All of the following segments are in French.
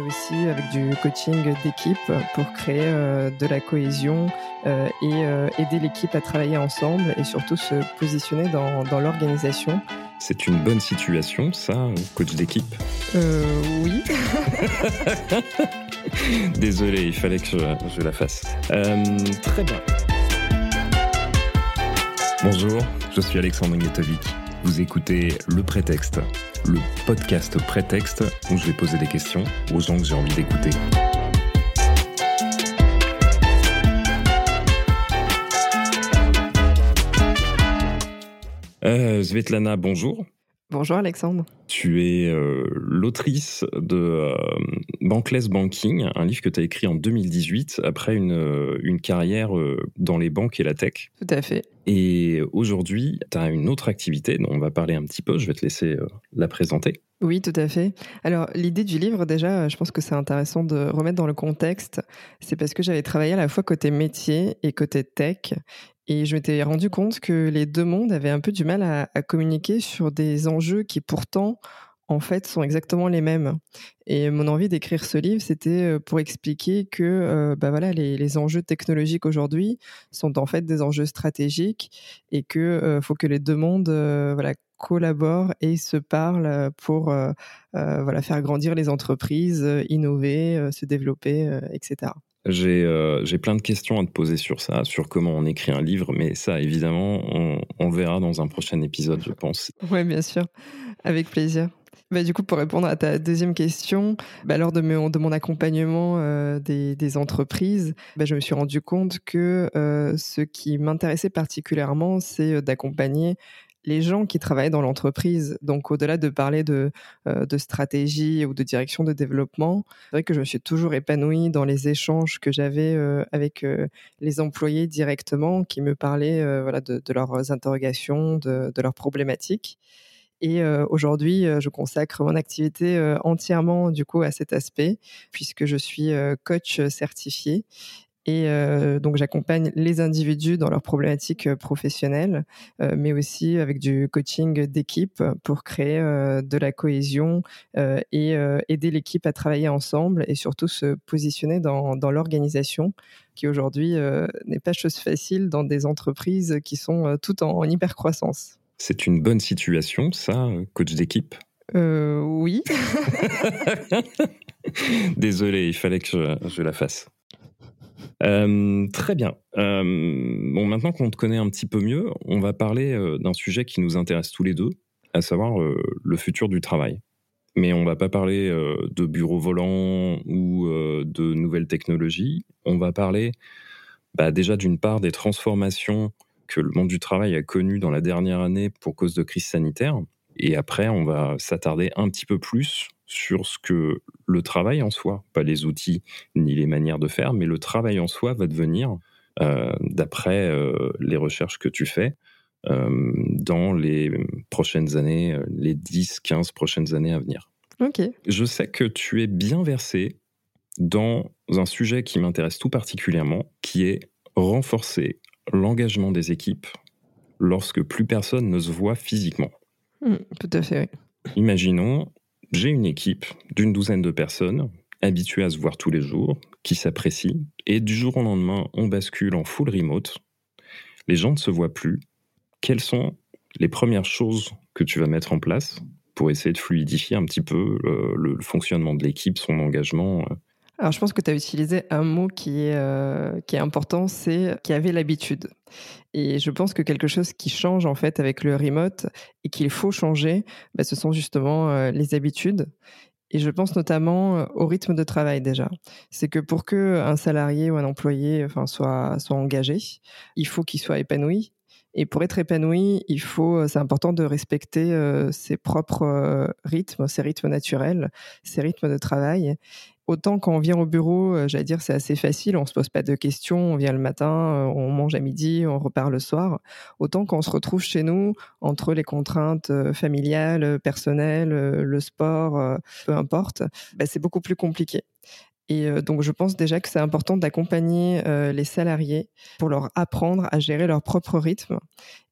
aussi avec du coaching d'équipe pour créer de la cohésion et aider l'équipe à travailler ensemble et surtout se positionner dans, dans l'organisation. C'est une bonne situation, ça, coach d'équipe? Euh, Oui. Désolé, il fallait que je, la fasse. Euh, très bien. Bonjour, je suis Alexandre Nietovic. Vous écoutez Le Prétexte, le podcast Prétexte où je vais poser des questions aux gens que j'ai envie d'écouter. Euh, Svetlana, bonjour. Bonjour Alexandre. Tu es euh, l'autrice de euh, Bankless Banking, un livre que tu as écrit en 2018 après une, euh, une carrière dans les banques et la tech. Tout à fait. Et aujourd'hui, tu as une autre activité dont on va parler un petit peu, je vais te laisser la présenter. Oui, tout à fait. Alors, l'idée du livre, déjà, je pense que c'est intéressant de remettre dans le contexte. C'est parce que j'avais travaillé à la fois côté métier et côté tech. Et je m'étais rendu compte que les deux mondes avaient un peu du mal à, communiquer sur des enjeux qui pourtant, en fait, sont exactement les mêmes. Et mon envie d'écrire ce livre, c'était euh, pour expliquer que euh, bah voilà, les, enjeux technologiques aujourd'hui sont en fait des enjeux stratégiques et que euh, faut que les deux mondes voilà, collaborent et se parlent pour voilà, faire grandir les entreprises, innover, se développer, etc. Euh, j'ai plein de questions à te poser sur ça, sur comment on écrit un livre, mais ça, évidemment, on, verra dans un prochain épisode, je pense. Oui, bien sûr, avec plaisir. Bah, du coup, pour répondre à ta deuxième question, bah, lors de, de, mon accompagnement euh, des, entreprises, bah, je me suis rendu compte que euh, ce qui m'intéressait particulièrement, c'est d'accompagner les gens qui travaillent dans l'entreprise. Donc, au-delà de parler de, euh, de, stratégie ou de direction de développement, c'est vrai que je me suis toujours épanouie dans les échanges que j'avais euh, avec euh, les employés directement, qui me parlaient voilà, de, leurs interrogations, de, de leurs problématiques. Et aujourd'hui, je consacre mon activité entièrement du coup à cet aspect, puisque je suis coach certifié et euh, donc j'accompagne les individus dans leurs problématiques euh, professionnelles, euh, mais aussi avec du coaching d'équipe pour créer de la cohésion et aider l'équipe à travailler ensemble et surtout se positionner dans, dans l'organisation qui aujourd'hui n'est pas chose facile dans des entreprises qui sont toutes en, hyper croissance. C'est une bonne situation, ça, coach d'équipe? Oui. Désolé, il fallait que je, je la fasse. Euh, très bien. Euh, bon, maintenant qu'on te connaît un petit peu mieux, on va parler euh, d'un sujet qui nous intéresse tous les deux, à savoir le futur du travail. Mais on va pas parler de bureaux volants ou de nouvelles technologies. On va parler bah, déjà d'une part des transformations que le monde du travail a connues dans la dernière année pour cause de crise sanitaire. Et après, on va s'attarder un petit peu plus sur ce que le travail en soi, pas les outils ni les manières de faire, mais le travail en soi va devenir, euh, d'après euh, les recherches que tu fais, euh, dans les prochaines années, les 10, 15 prochaines années à venir. Ok. Je sais que tu es bien versé dans un sujet qui m'intéresse tout particulièrement, qui est renforcer l'engagement des équipes lorsque plus personne ne se voit physiquement. Hmm, tout à fait, oui. Imaginons, j'ai une équipe d'une douzaine de personnes habituées à se voir tous les jours, qui s'apprécient, et du jour au lendemain, on bascule en full remote. Les gens ne se voient plus. Quelles sont les premières choses que tu vas mettre en place pour essayer de fluidifier un petit peu euh, le, fonctionnement de l'équipe, son engagement euh, alors, je pense que tu as utilisé un mot qui est, euh, qui est important, c'est qui avait l'habitude. Et je pense que quelque chose qui change en fait avec le remote et qu'il faut changer, bah, ce sont justement euh, les habitudes. Et je pense notamment euh, au rythme de travail déjà. C'est que pour que un salarié ou un employé enfin, soit, soit engagé, il faut qu'il soit épanoui. Et pour être épanoui, il faut, c'est important de respecter ses propres rythmes, ses rythmes naturels, ses rythmes de travail. Autant quand on vient au bureau, euh, j'allais dire, c'est assez facile, on se pose pas de questions, on vient le matin, euh, on mange à midi, on repart le soir. Autant quand on se retrouve chez nous, entre les contraintes euh, familiales, personnelles, le sport, peu importe, bah, c'est beaucoup plus compliqué. Et donc, je pense déjà que c'est important d'accompagner les salariés pour leur apprendre à gérer leur propre rythme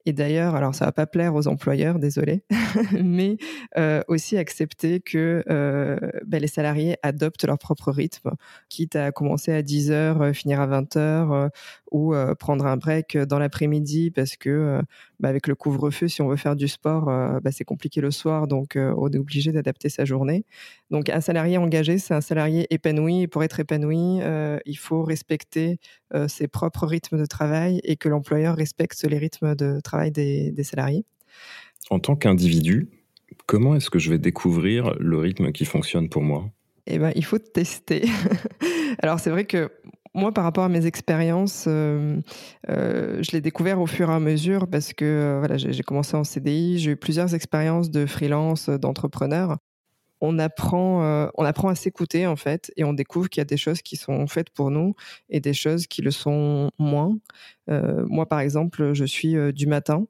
Et d'ailleurs, alors ça va pas plaire aux employeurs, désolé, mais euh, aussi accepter que euh, ben, les salariés adoptent leur propre rythme, quitte à commencer à 10 heures, euh, finir à 20 heures, ou prendre un break dans l'après-midi parce que ben, avec le couvre-feu, si on veut faire du sport, ben, c'est compliqué le soir, donc on est obligé d'adapter sa journée. Donc un salarié engagé, c'est un salarié épanoui, et pour être épanoui, il faut respecter ses propres rythmes de travail et que l'employeur respecte les rythmes de travail des, salariés. En tant qu'individu, comment est-ce que je vais découvrir le rythme qui fonctionne pour moi? Eh ben, il faut tester. Alors c'est vrai que moi, par rapport à mes expériences, euh, euh, je l'ai découvert au fur et à mesure parce que euh, voilà, j'ai commencé en CDI, j'ai eu plusieurs expériences de freelance, d'entrepreneur on apprend, euh, on apprend à s'écouter en fait, et on découvre qu'il y a des choses qui sont faites pour nous et des choses qui le sont moins. Euh, moi, par exemple, je suis euh, du matin.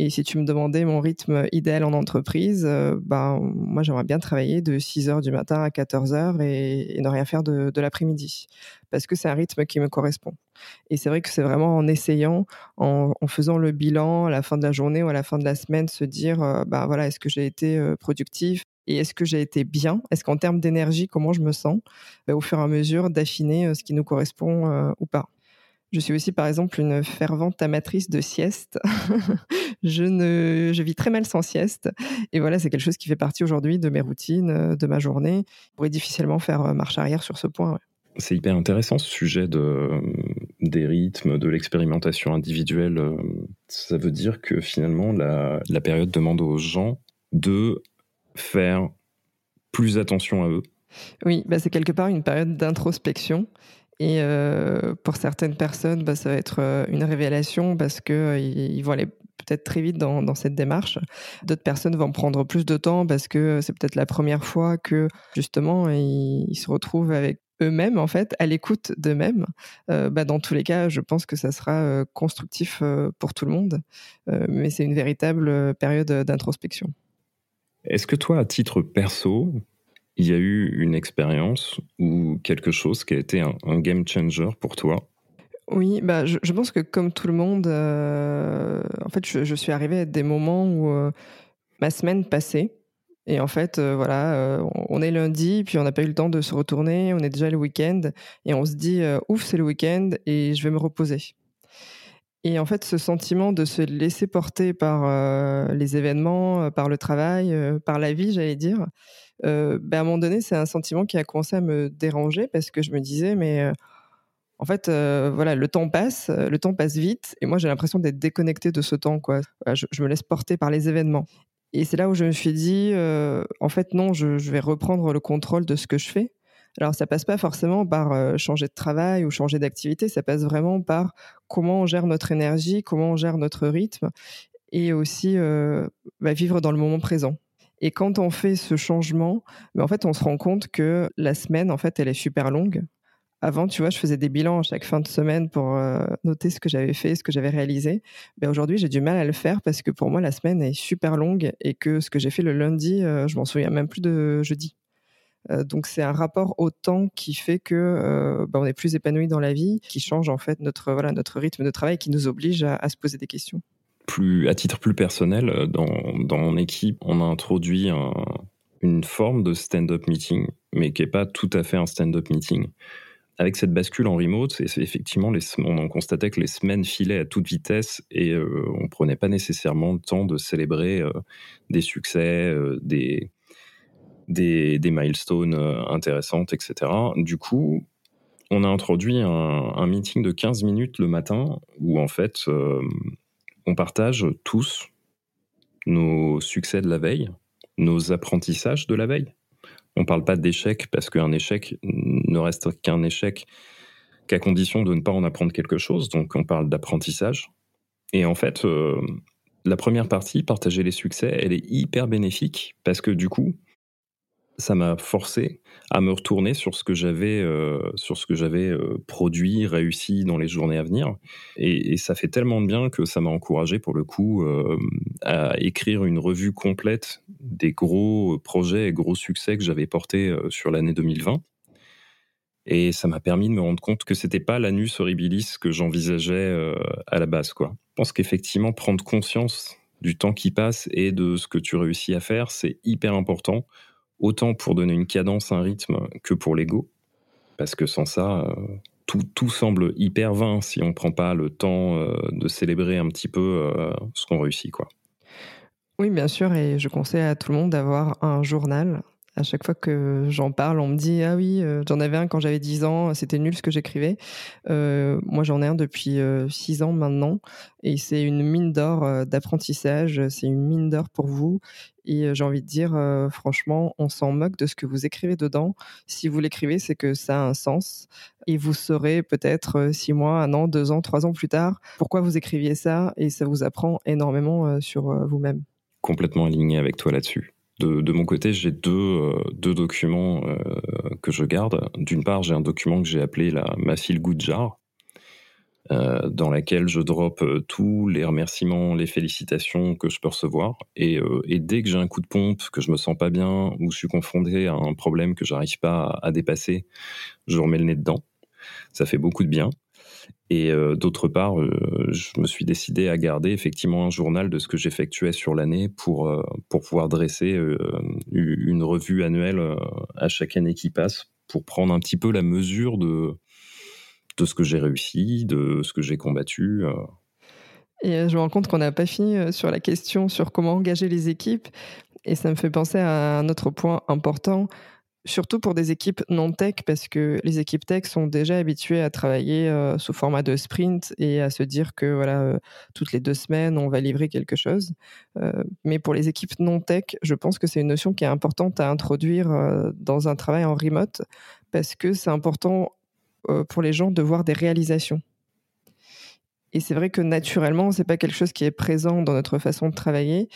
Et si tu me demandais mon rythme idéal en entreprise, ben, moi j'aimerais bien travailler de 6 heures du matin à 14 heures et, ne rien faire de, l'après-midi. Parce que c'est un rythme qui me correspond. Et c'est vrai que c'est vraiment en essayant, en, faisant le bilan à la fin de la journée ou à la fin de la semaine, se dire, ben voilà, est-ce que j'ai été productif et est-ce que j'ai été bien? Est-ce qu'en termes d'énergie, comment je me sens bah, Au fur et à mesure d'affiner euh, ce qui nous correspond euh, ou pas? Je suis aussi, par exemple, une fervente amatrice de sieste. je, ne, je vis très mal sans sieste. Et voilà, c'est quelque chose qui fait partie aujourd'hui de mes routines, euh, de ma journée. Je pourrais difficilement faire marche arrière sur ce point. C'est hyper intéressant ce sujet de, des rythmes, de l'expérimentation individuelle. Ça veut dire que finalement, la, la période demande aux gens de faire plus attention à eux Oui, bah c'est quelque part une période d'introspection. Et euh, pour certaines personnes, bah, ça va être euh, une révélation parce qu'ils euh, vont aller peut-être très vite dans, dans cette démarche. D'autres personnes vont prendre plus de temps parce que c'est peut-être la première fois que justement ils, se retrouvent avec eux-mêmes en fait, à l'écoute d'eux-mêmes. bah, dans tous les cas, je pense que ça sera constructif pour tout le monde, mais c'est une véritable période d'introspection. Est-ce que toi, à titre perso, il y a eu une expérience ou quelque chose qui a été un, game changer pour toi? Oui, bah, je, pense que comme tout le monde, euh, en fait, je, suis arrivée à des moments où euh, ma semaine passait. Et en fait, euh, voilà, on est lundi, puis on n'a pas eu le temps de se retourner, on est déjà le week-end, et on se dit, ouf, c'est le week-end, et je vais me reposer. Et en fait, ce sentiment de se laisser porter par euh, les événements, euh, par le travail, euh, par la vie, j'allais dire, ben à un moment donné, c'est un sentiment qui a commencé à me déranger parce que je me disais, mais en fait, voilà, le temps passe, le temps passe vite, et moi j'ai l'impression d'être déconnectée de ce temps, quoi. Je, me laisse porter par les événements. Et c'est là où je me suis dit, en fait, non, je vais reprendre le contrôle de ce que je fais. Alors, ça passe pas forcément par euh, changer de travail ou changer d'activité, ça passe vraiment par comment on gère notre énergie, comment on gère notre rythme et aussi euh, bah, vivre dans le moment présent. Et quand on fait ce changement, bah, en fait, on se rend compte que la semaine, en fait, elle est super longue. Avant, tu vois, je faisais des bilans chaque fin de semaine pour euh, noter ce que j'avais fait, ce que j'avais réalisé. Mais bah, aujourd'hui, j'ai du mal à le faire parce que pour moi, la semaine est super longue et que ce que j'ai fait le lundi, je m'en souviens même plus de jeudi. Euh, donc c'est un rapport au temps qui fait que euh, bah, on est plus épanoui dans la vie, qui change en fait notre voilà notre rythme de travail, qui nous oblige à, se poser des questions. Plus à titre plus personnel, euh, dans, dans mon équipe, on a introduit une forme de stand-up meeting, mais qui n'est pas tout à fait un stand-up meeting avec cette bascule en remote, effectivement, on constatait que les semaines filaient à toute vitesse et on on prenait pas nécessairement le temps de célébrer des succès, des, des, milestones euh, intéressantes, etc. Du coup, on a introduit un, meeting de 15 minutes le matin où en fait euh, on partage tous nos succès de la veille, nos apprentissages de la veille. On ne parle pas d'échec parce qu'un échec ne reste qu'un échec qu'à condition de ne pas en apprendre quelque chose. Donc on parle d'apprentissage. Et en fait, euh, la première partie, partager les succès, elle est hyper bénéfique parce que du coup, ça m'a forcé à me retourner sur ce que j'avais euh, sur ce que j'avais euh, produit, réussi dans les journées à venir. Et, ça fait tellement de bien que ça m'a encouragé pour le coup euh, à écrire une revue complète des gros projets et gros succès que j'avais portés sur l'année 2020. Et ça m'a permis de me rendre compte que c'était pas l'anus horribilis que j'envisageais à la base, quoi. Je pense qu'effectivement, prendre conscience du temps qui passe et de ce que tu réussis à faire, c'est hyper important, autant pour donner une cadence, un rythme que pour l'ego. Parce que sans ça, euh, tout, tout, semble hyper vain si on ne prend pas le temps euh, de célébrer un petit peu euh, ce qu'on réussit. Quoi. Oui, bien sûr, et je conseille à tout le monde d'avoir un journal à chaque fois que j'en parle, on me dit Ah oui, j'en avais un quand j'avais 10 ans, c'était nul ce que j'écrivais. Moi, j'en ai un depuis 6 euh, ans maintenant. Et c'est une mine d'or d'apprentissage, c'est une mine d'or pour vous. Et j'ai envie de dire, franchement, on s'en moque de ce que vous écrivez dedans. Si vous l'écrivez, c'est que ça a un sens. Et vous saurez peut-être 6 mois, un an, 2 ans, 3 ans plus tard pourquoi vous écriviez ça. Et ça vous apprend énormément sur vous-même. Complètement aligné avec toi là-dessus. De, mon côté, j'ai deux, deux documents que je garde. D'une part, j'ai un document que j'ai appelé la, ma file good jar, euh, dans laquelle je drop tous les remerciements, les félicitations que je peux recevoir. Et, et dès que j'ai un coup de pompe, que je me sens pas bien ou je suis confronté à un problème que j'arrive pas à dépasser, je remets le nez dedans. Ça fait beaucoup de bien. Et euh, d'autre part, euh, je me suis décidé à garder effectivement un journal de ce que j'effectuais sur l'année pour, euh, pour pouvoir dresser une revue annuelle à chaque année qui passe, pour prendre un petit peu la mesure de, de ce que j'ai réussi, de ce que j'ai combattu. Et je me rends compte qu'on n'a pas fini sur la question sur comment engager les équipes. Et ça me fait penser à un autre point important surtout pour des équipes non tech, parce que les équipes tech sont déjà habituées à travailler euh, sous format de sprint et à se dire que voilà, euh, toutes les deux semaines, on va livrer quelque chose. Euh, mais pour les équipes non tech, je pense que c'est une notion qui est importante à introduire dans un travail en remote, parce que c'est important pour les gens de voir des réalisations. Et c'est vrai que naturellement, c'est pas quelque chose qui est présent dans notre façon de travailler.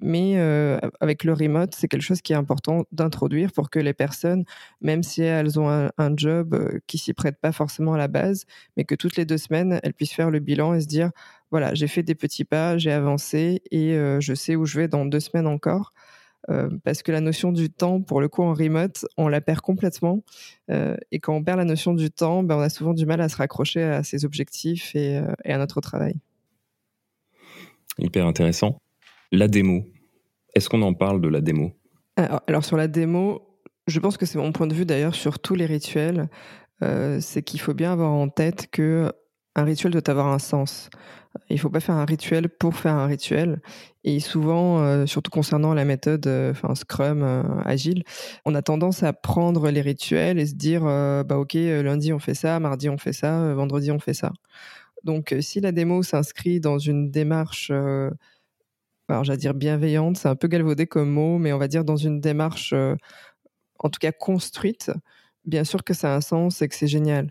Mais euh, avec le remote, c'est quelque chose qui est important d'introduire pour que les personnes, même si elles ont un, job euh, qui s'y prête pas forcément à la base, mais que toutes les deux semaines, elles puissent faire le bilan et se dire, voilà, j'ai fait des petits pas, j'ai avancé et euh, je sais où je vais dans deux semaines encore. Parce que la notion du temps, pour le coup, en remote, on la perd complètement. et quand on perd la notion du temps, ben, on a souvent du mal à se raccrocher à ses objectifs et, et à notre travail. Hyper intéressant. La démo, est-ce qu'on en parle de la démo? Alors, sur la démo, je pense que c'est mon point de vue d'ailleurs sur tous les rituels, euh, c'est qu'il faut bien avoir en tête que un rituel doit avoir un sens. Il ne faut pas faire un rituel pour faire un rituel. Et souvent, euh, surtout concernant la méthode euh, enfin Scrum agile, on a tendance à prendre les rituels et se dire bah ok lundi on fait ça, mardi on fait ça, vendredi on fait ça. Donc si la démo s'inscrit dans une démarche alors j'allais dire bienveillante, c'est un peu galvaudé comme mot, mais on va dire dans une démarche, euh, en tout cas construite, bien sûr que ça a un sens et que c'est génial.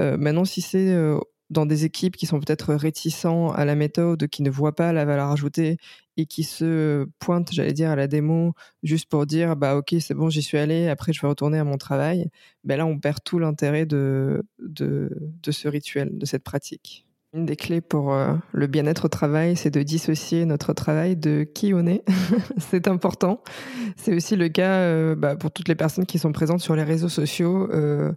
Euh, maintenant, si c'est euh, dans des équipes qui sont peut-être réticents à la méthode, qui ne voient pas la valeur ajoutée et qui se pointent, j'allais dire, à la démo juste pour dire bah ok c'est bon j'y suis allé, après je vais retourner à mon travail, ben là on perd tout l'intérêt de, de, ce rituel, de cette pratique. Une des clés pour euh, le bien-être au travail, c'est de dissocier notre travail de qui on est. c'est important. C'est aussi le cas euh, bah, pour toutes les personnes qui sont présentes sur les réseaux sociaux. Euh,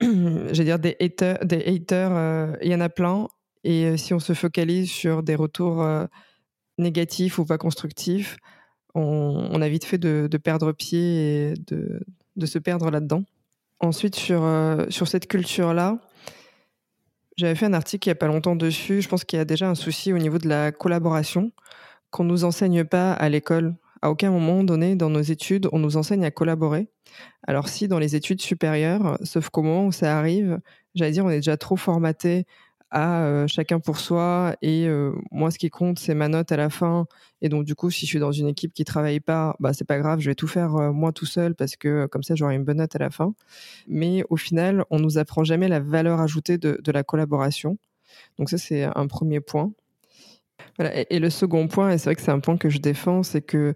J'ai dire des haters, des haters, il y en a plein. Et si on se focalise sur des retours négatifs ou pas constructifs, on, a vite fait de, perdre pied et de, de se perdre là-dedans. Ensuite, sur, sur cette culture-là, j'avais fait un article il n'y a pas longtemps dessus. Je pense qu'il y a déjà un souci au niveau de la collaboration qu'on ne nous enseigne pas à l'école. À aucun moment donné dans nos études, on nous enseigne à collaborer. Alors si dans les études supérieures, sauf qu'au moment où ça arrive, j'allais dire, on est déjà trop formaté à euh, chacun pour soi et euh, moi ce qui compte c'est ma note à la fin. Et donc du coup si je suis dans une équipe qui travaille pas bah c'est pas grave je vais tout faire euh, moi tout seul parce que comme ça j'aurai une bonne note à la fin. Mais au final on nous apprend jamais la valeur ajoutée de, de la collaboration. Donc ça c'est un premier point et, le second point et c'est vrai que c'est un point que je défends c'est que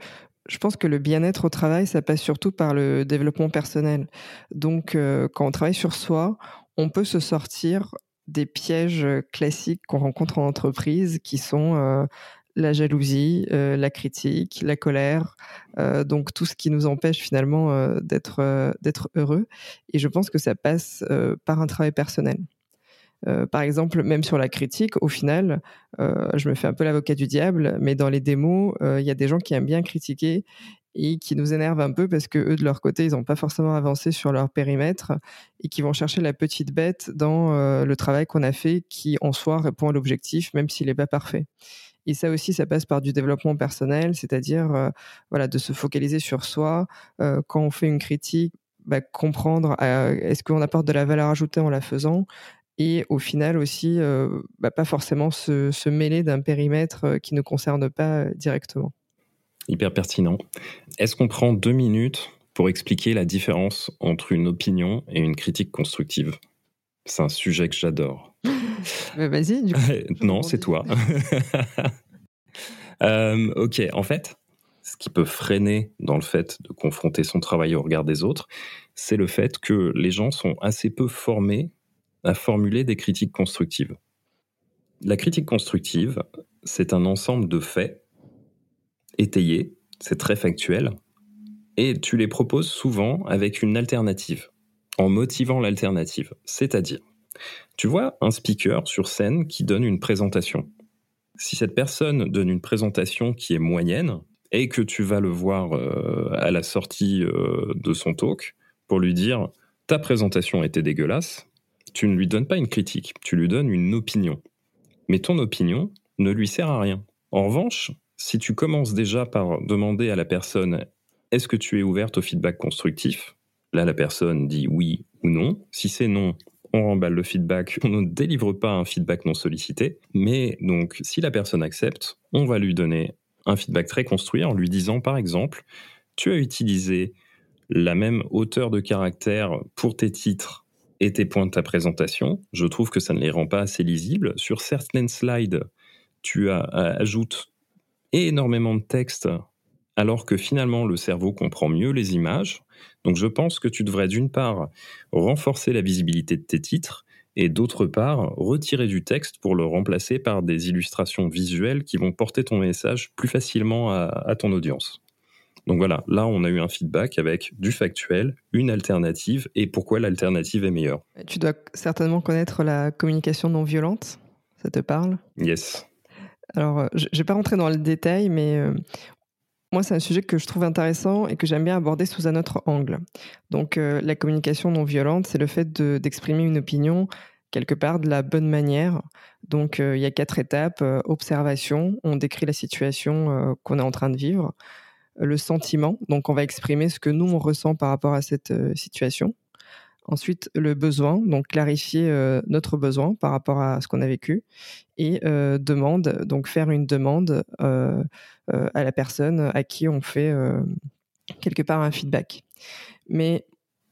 je pense que le bien-être au travail, ça passe surtout par le développement personnel. Donc, quand on travaille sur soi, on peut se sortir des pièges classiques qu'on rencontre en entreprise qui sont la jalousie, la critique, la colère, donc tout ce qui nous empêche finalement d'être heureux. Et je pense que ça passe par un travail personnel. Par exemple, même sur la critique, au final, je me fais un peu l'avocat du diable, mais dans les démos, il y a des gens qui aiment bien critiquer et qui nous énervent un peu parce que eux de leur côté ils n'ont pas forcément avancé sur leur périmètre et qui vont chercher la petite bête dans euh, le travail qu'on a fait qui en soi répond à l'objectif même s'il n'est pas parfait. Et ça aussi, ça passe par du développement personnel, c'est-à-dire euh, voilà de se focaliser sur soi euh, quand on fait une critique, bah, comprendre est-ce qu'on apporte de la valeur ajoutée en la faisant? Et au final aussi bah, pas forcément se, se mêler d'un périmètre qui ne concerne pas directement hyper pertinent. Est-ce qu'on prend deux minutes pour expliquer la différence entre une opinion et une critique constructive? C'est un sujet que j'adore. Vas-y, du coup. non, c'est toi. Euh, ok, en fait, ce qui peut freiner dans le fait de confronter son travail au regard des autres, c'est le fait que les gens sont assez peu formés à formuler des critiques constructives. La critique constructive, c'est un ensemble de faits étayés, c'est très factuel, et tu les proposes souvent avec une alternative, en motivant l'alternative. C'est-à-dire, tu vois un speaker sur scène qui donne une présentation. Si cette personne donne une présentation qui est moyenne, et que tu vas le voir euh, à la sortie euh, de son talk pour lui dire ta présentation était dégueulasse, tu ne lui donnes pas une critique, tu lui donnes une opinion. Mais ton opinion ne lui sert à rien. En revanche, si tu commences déjà par demander à la personne est-ce que tu es ouverte au feedback constructif? Là, la personne dit oui ou non. Si c'est non, on remballe le feedback, on ne délivre pas un feedback non sollicité. Mais donc, si la personne accepte, on va lui donner un feedback très construit en lui disant, par exemple, tu as utilisé la même hauteur de caractère pour tes titres et tes points de ta présentation. Je trouve que ça ne les rend pas assez lisibles. Sur certaines slides, tu ajoutes énormément de texte alors que finalement le cerveau comprend mieux les images. Donc je pense que tu devrais d'une part renforcer la visibilité de tes titres et d'autre part retirer du texte pour le remplacer par des illustrations visuelles qui vont porter ton message plus facilement à, ton audience. Donc voilà, là on a eu un feedback avec du factuel, une alternative et pourquoi l'alternative est meilleure. Tu dois certainement connaître la communication non violente, ça te parle? Yes. Alors, euh, je ne vais pas rentrer dans le détail, mais euh, moi, c'est un sujet que je trouve intéressant et que j'aime bien aborder sous un autre angle. Donc, euh, la communication non violente, c'est le fait d'exprimer une opinion quelque part de la bonne manière. Donc, il y a quatre étapes. observation, on décrit la situation qu'on est en train de vivre. Le sentiment, donc on va exprimer ce que nous, on ressent par rapport à cette situation. Ensuite, le besoin, donc clarifier euh, notre besoin par rapport à ce qu'on a vécu. Et euh, demande, donc faire une demande euh, à la personne à qui on fait quelque part un feedback. Mais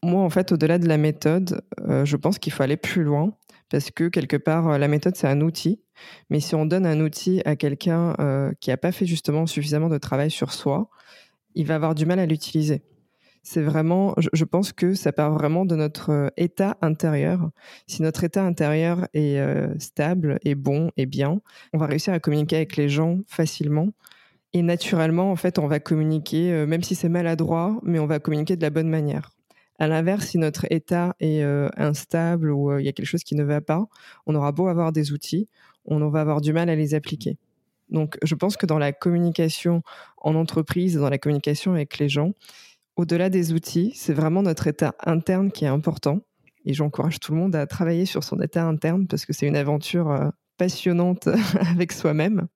moi, en fait, au-delà de la méthode, je pense qu'il faut aller plus loin parce que quelque part, la méthode, c'est un outil. Mais si on donne un outil à quelqu'un qui n'a pas fait justement suffisamment de travail sur soi, il va avoir du mal à l'utiliser c'est vraiment, je, pense que ça part vraiment de notre euh, état intérieur. Si notre état intérieur est euh, stable, et bon, et bien, on va réussir à communiquer avec les gens facilement. Et naturellement, en fait, on va communiquer, euh, même si c'est maladroit, mais on va communiquer de la bonne manière. À l'inverse, si notre état est instable ou il y a quelque chose qui ne va pas, on aura beau avoir des outils, on va avoir du mal à les appliquer. Donc, je pense que dans la communication en entreprise, dans la communication avec les gens, au-delà des outils, c'est vraiment notre état interne qui est important. Et j'encourage tout le monde à travailler sur son état interne parce que c'est une aventure euh, passionnante avec soi-même.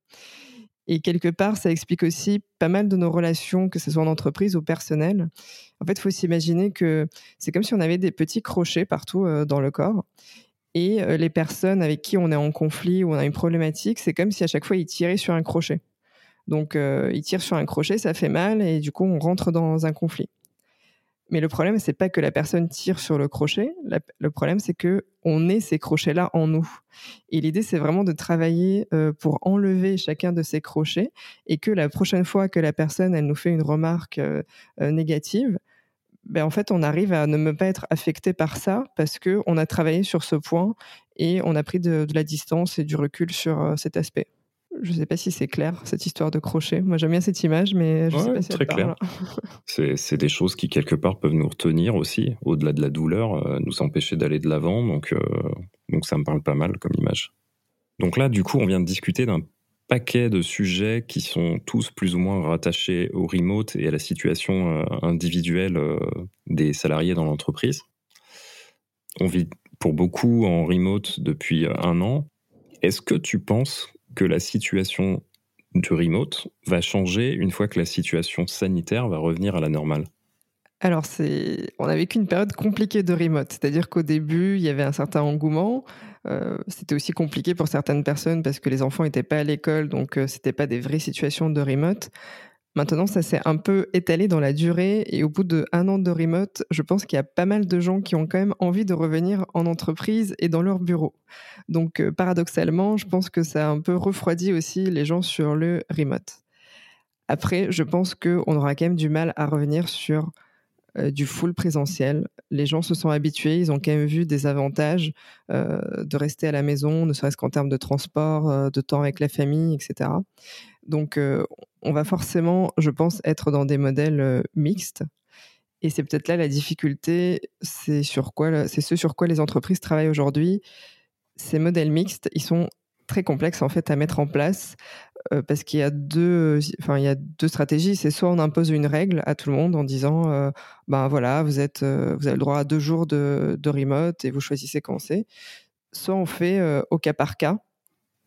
Et quelque part, ça explique aussi pas mal de nos relations, que ce soit en entreprise ou personnel. En fait, il faut s'imaginer que c'est comme si on avait des petits crochets partout euh, dans le corps. Et euh, les personnes avec qui on est en conflit ou on a une problématique, c'est comme si à chaque fois ils tiraient sur un crochet. Donc, euh, il tire sur un crochet, ça fait mal, et du coup, on rentre dans un conflit. Mais le problème, c'est pas que la personne tire sur le crochet. le problème, c'est que on ait ces crochets-là en nous. Et l'idée, c'est vraiment de travailler euh, pour enlever chacun de ces crochets et que la prochaine fois que la personne, elle nous fait une remarque euh, négative, ben en fait, on arrive à ne pas être affecté par ça parce que on a travaillé sur ce point et on a pris de la distance et du recul sur cet aspect. Je ne sais pas si c'est clair, cette histoire de crochet. Moi, j'aime bien cette image, mais je ne sais pas si très clair. c'est des choses qui, quelque part, peuvent nous retenir aussi, au-delà de la douleur, euh, nous empêcher d'aller de l'avant. Donc, euh, donc, ça me parle pas mal comme image. Donc là, du coup, on vient de discuter d'un paquet de sujets qui sont tous plus ou moins rattachés au remote et à la situation euh, individuelle des salariés dans l'entreprise. On vit pour beaucoup en remote depuis un an. Est-ce que tu penses que la situation du remote va changer une fois que la situation sanitaire va revenir à la normale alors, c'est, on a vécu une période compliquée de remote, c'est-à-dire qu'au début, il y avait un certain engouement. Euh, c'était aussi compliqué pour certaines personnes parce que les enfants n'étaient pas à l'école, donc euh, c'était pas des vraies situations de remote. Maintenant, ça s'est un peu étalé dans la durée et au bout d'un an de remote, je pense qu'il y a pas mal de gens qui ont quand même envie de revenir en entreprise et dans leur bureau. Donc, euh, paradoxalement, je pense que ça a un peu refroidi aussi les gens sur le remote. Après, je pense qu'on aura quand même du mal à revenir sur euh, du full présentiel. Les gens se sont habitués, ils ont quand même vu des avantages euh, de rester à la maison, ne serait-ce qu'en termes de transport, de temps avec la famille, etc. Donc, on va forcément, je pense, être dans des modèles euh, mixtes. Et c'est peut-être là la difficulté, c'est sur quoi, c'est ce sur quoi les entreprises travaillent aujourd'hui. Ces modèles mixtes, ils sont très complexes en fait à mettre en place euh, parce qu'il y a deux, enfin il y a deux stratégies. C'est soit on impose une règle à tout le monde en disant, euh, ben voilà, vous êtes, vous avez le droit à deux jours de, de remote et vous choisissez quand c'est. Soit on fait au cas par cas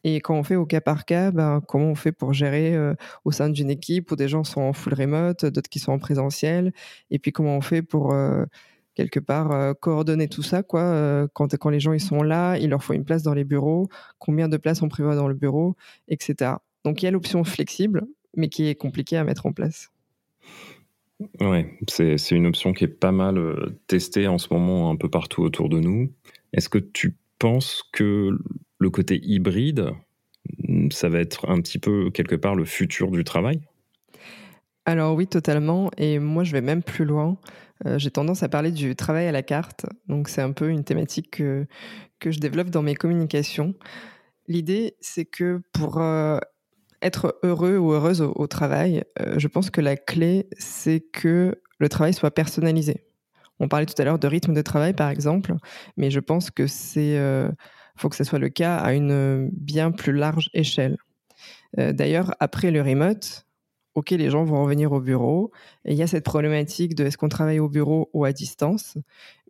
et quand on fait au cas par cas, ben, comment on fait pour gérer euh, au sein d'une équipe où des gens sont en full remote, d'autres qui sont en présentiel, et puis comment on fait pour euh, quelque part euh, coordonner tout ça, quoi. quand, quand les gens ils sont là, il leur faut une place dans les bureaux, combien de places on prévoit dans le bureau, etc. Donc il y a l'option flexible, mais qui est compliquée à mettre en place. Ouais, c'est une option qui est pas mal testée en ce moment un peu partout autour de nous. Est-ce que tu penses que le côté hybride, ça va être un petit peu quelque part le futur du travail? Alors oui, totalement. Et moi, je vais même plus loin. Euh, j'ai tendance à parler du travail à la carte. Donc c'est un peu une thématique que, que je développe dans mes communications. L'idée, c'est que pour euh, être heureux ou heureuse au, travail, euh, je pense que la clé, c'est que le travail soit personnalisé. On parlait tout à l'heure de rythme de travail, par exemple, mais je pense que c'est faut que ce soit le cas à une bien plus large échelle. Euh, d'ailleurs, après le remote, OK, les gens vont revenir au bureau. Et il y a cette problématique de est-ce qu'on travaille au bureau ou à distance?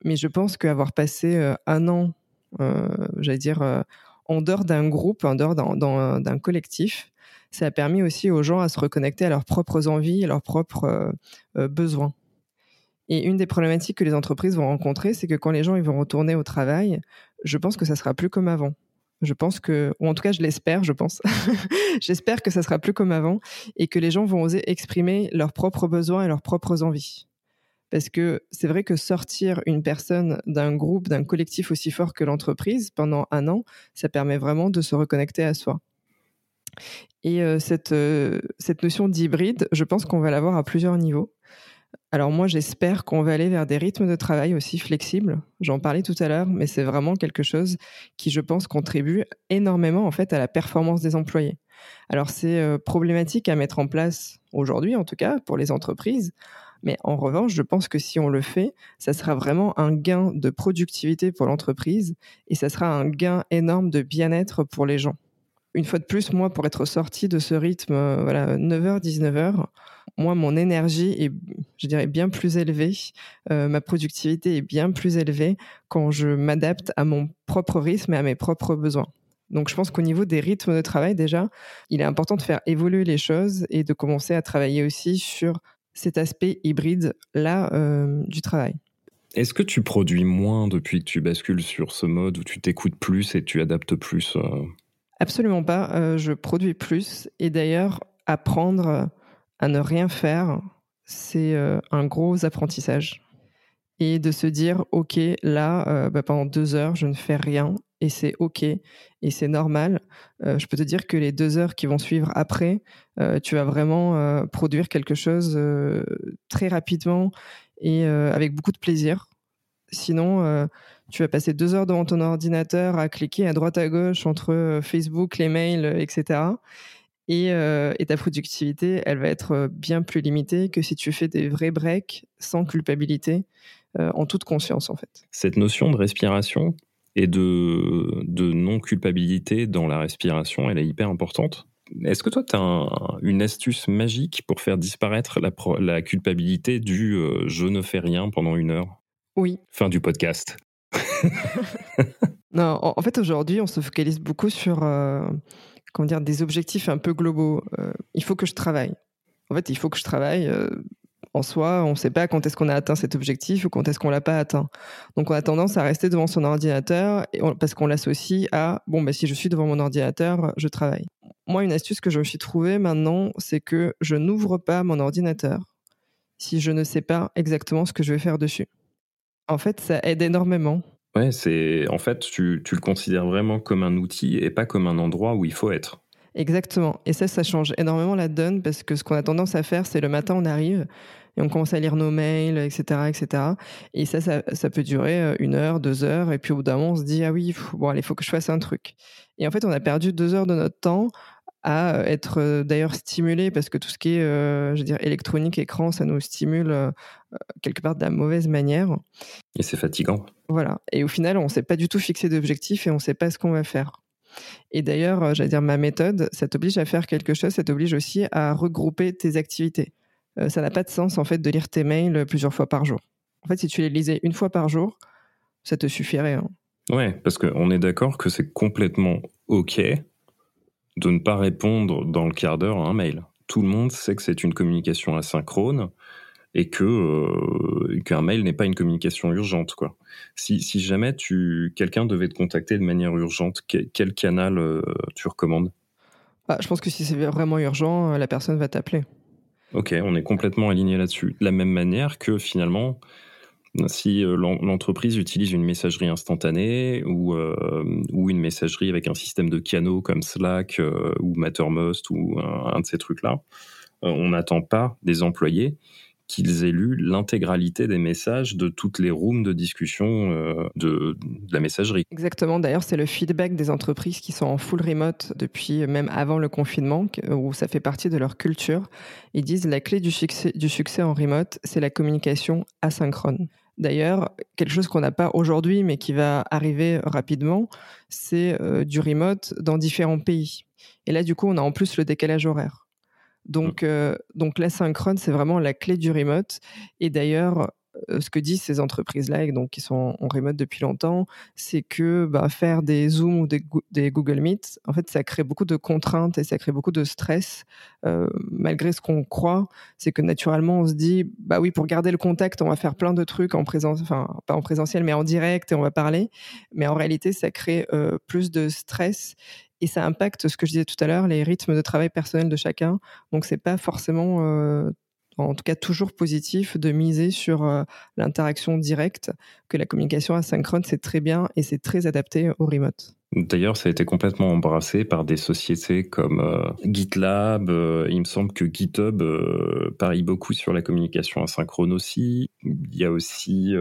Mais je pense qu'avoir passé euh, un an, euh, j'allais dire, en dehors d'un groupe, en dehors d'un collectif, ça a permis aussi aux gens à se reconnecter à leurs propres envies, à leurs propres besoins. Et une des problématiques que les entreprises vont rencontrer, c'est que quand les gens ils vont retourner au travail, je pense que ça sera plus comme avant. Je pense que, ou en tout cas, je l'espère, je pense. J'espère que ça sera plus comme avant et que les gens vont oser exprimer leurs propres besoins et leurs propres envies. Parce que c'est vrai que sortir une personne d'un groupe, d'un collectif aussi fort que l'entreprise pendant un an, ça permet vraiment de se reconnecter à soi. Et euh, cette, euh, cette notion d'hybride, je pense qu'on va l'avoir à plusieurs niveaux. Alors moi, j'espère qu'on va aller vers des rythmes de travail aussi flexibles. J'en parlais tout à l'heure, mais c'est vraiment quelque chose qui, je pense, contribue énormément en fait à la performance des employés. Alors c'est euh, problématique à mettre en place aujourd'hui, en tout cas pour les entreprises. Mais en revanche, je pense que si on le fait, ça sera vraiment un gain de productivité pour l'entreprise et ça sera un gain énorme de bien-être pour les gens une fois de plus, moi, pour être sorti de ce rythme, euh, voilà, 9h, 19h, moi, mon énergie est, je dirais, bien plus élevée, euh, ma productivité est bien plus élevée quand je m'adapte à mon propre rythme et à mes propres besoins. Donc, je pense qu'au niveau des rythmes de travail, déjà, il est important de faire évoluer les choses et de commencer à travailler aussi sur cet aspect hybride-là euh, du travail. Est-ce que tu produis moins depuis que tu bascules sur ce mode où tu t'écoutes plus et tu adaptes plus Absolument pas. Euh, je produis plus. Et d'ailleurs, apprendre à ne rien faire, c'est euh, un gros apprentissage. Et de se dire, OK, là, euh, bah, pendant deux heures, je ne fais rien. Et c'est OK. Et c'est normal. je peux te dire que les deux heures qui vont suivre après, tu vas vraiment produire quelque chose très rapidement et avec beaucoup de plaisir Sinon, tu vas passer deux heures devant ton ordinateur à cliquer à droite à gauche entre Facebook, les mails, etc. Et, et, ta productivité, elle va être bien plus limitée que si tu fais des vrais breaks sans culpabilité, en toute conscience en fait. Cette notion de respiration et de, de non-culpabilité dans la respiration, elle est hyper importante. Est-ce que toi, tu as une astuce magique pour faire disparaître la, la culpabilité du je ne fais rien pendant une heure? Oui. Fin du podcast. non, en, fait, aujourd'hui, on se focalise beaucoup sur comment dire, des objectifs un peu globaux. il faut que je travaille. En fait, il faut que je travaille en soi, on ne sait pas quand est-ce qu'on a atteint cet objectif ou quand est-ce qu'on l'a pas atteint. Donc on a tendance à rester devant son ordinateur parce qu'on l'associe à bon bah si je suis devant mon ordinateur, je travaille. Moi, une astuce que je me suis trouvée maintenant, c'est que je n'ouvre pas mon ordinateur si je ne sais pas exactement ce que je vais faire dessus. En fait, ça aide énormément. Ouais, c'est en fait tu, tu le considères vraiment comme un outil et pas comme un endroit où il faut être. Exactement. Et ça, ça change énormément la donne parce que ce qu'on a tendance à faire, c'est le matin, on arrive, et on commence à lire nos mails, etc., etc. Et ça, ça, peut durer euh, une heure, deux heures, et puis au bout d'un moment, on se dit ah oui, bon, allez, il faut que je fasse un truc. Et en fait, on a perdu deux heures de notre temps à euh, être euh, d'ailleurs stimulé parce que tout ce qui est, je veux dire, électronique, écran, ça nous stimule quelque part de la mauvaise manière. Et c'est fatigant. Voilà. Et au final, on ne s'est pas du tout fixé d'objectif et on ne sait pas ce qu'on va faire. Et d'ailleurs, j'allais dire, ma méthode, ça t'oblige à faire quelque chose, ça t'oblige aussi à regrouper tes activités. Euh, ça n'a pas de sens en fait de lire tes mails plusieurs fois par jour. En fait, si tu les lisais une fois par jour, ça te suffirait. Hein. Ouais, parce qu'on est d'accord que c'est complètement OK de ne pas répondre dans le quart d'heure à un mail. Tout le monde sait que c'est une communication asynchrone et que euh, qu'un mail n'est pas une communication urgente quoi. Si, si jamais tu quelqu'un devait te contacter de manière urgente, quel, canal euh, tu recommandes? Bah, je pense que si c'est vraiment urgent, la personne va t'appeler. Ok, on est complètement aligné là-dessus. De la même manière que finalement, si euh, l'entreprise utilise une messagerie instantanée ou, euh, ou une messagerie avec un système de canaux comme Slack euh, ou Mattermost ou un, de ces trucs-là, on n'attend pas des employés qu'ils aient lu l'intégralité des messages de toutes les rooms de discussion de, la messagerie. Exactement. D'ailleurs, c'est le feedback des entreprises qui sont en full remote depuis même avant le confinement, où ça fait partie de leur culture. Ils disent la clé du succès, du succès en remote, c'est la communication asynchrone. D'ailleurs, quelque chose qu'on n'a pas aujourd'hui, mais qui va arriver rapidement, c'est euh, du remote dans différents pays. Et là, du coup, on a en plus le décalage horaire. Donc, mmh. euh, donc l'asynchrone, c'est vraiment la clé du remote. Et d'ailleurs, ce que disent ces entreprises-là, donc qui sont en remote depuis longtemps, c'est que bah, faire des Zoom ou des, Google Meet, en fait, ça crée beaucoup de contraintes et ça crée beaucoup de stress. Euh, malgré ce qu'on croit, c'est que naturellement, on se dit, bah oui, pour garder le contact, on va faire plein de trucs en présence, enfin pas en présentiel, mais en direct et on va parler. Mais en réalité, ça crée plus de stress et ça impacte ce que je disais tout à l'heure, les rythmes de travail personnel de chacun. Donc c'est pas forcément, euh, en tout cas toujours positif, de miser sur euh, l'interaction directe, que la communication asynchrone c'est très bien et c'est très adapté au remote. D'ailleurs, ça a été complètement embrassé par des sociétés comme euh, GitLab. Euh, il me semble que GitHub euh, parie beaucoup sur la communication asynchrone aussi. Il y a aussi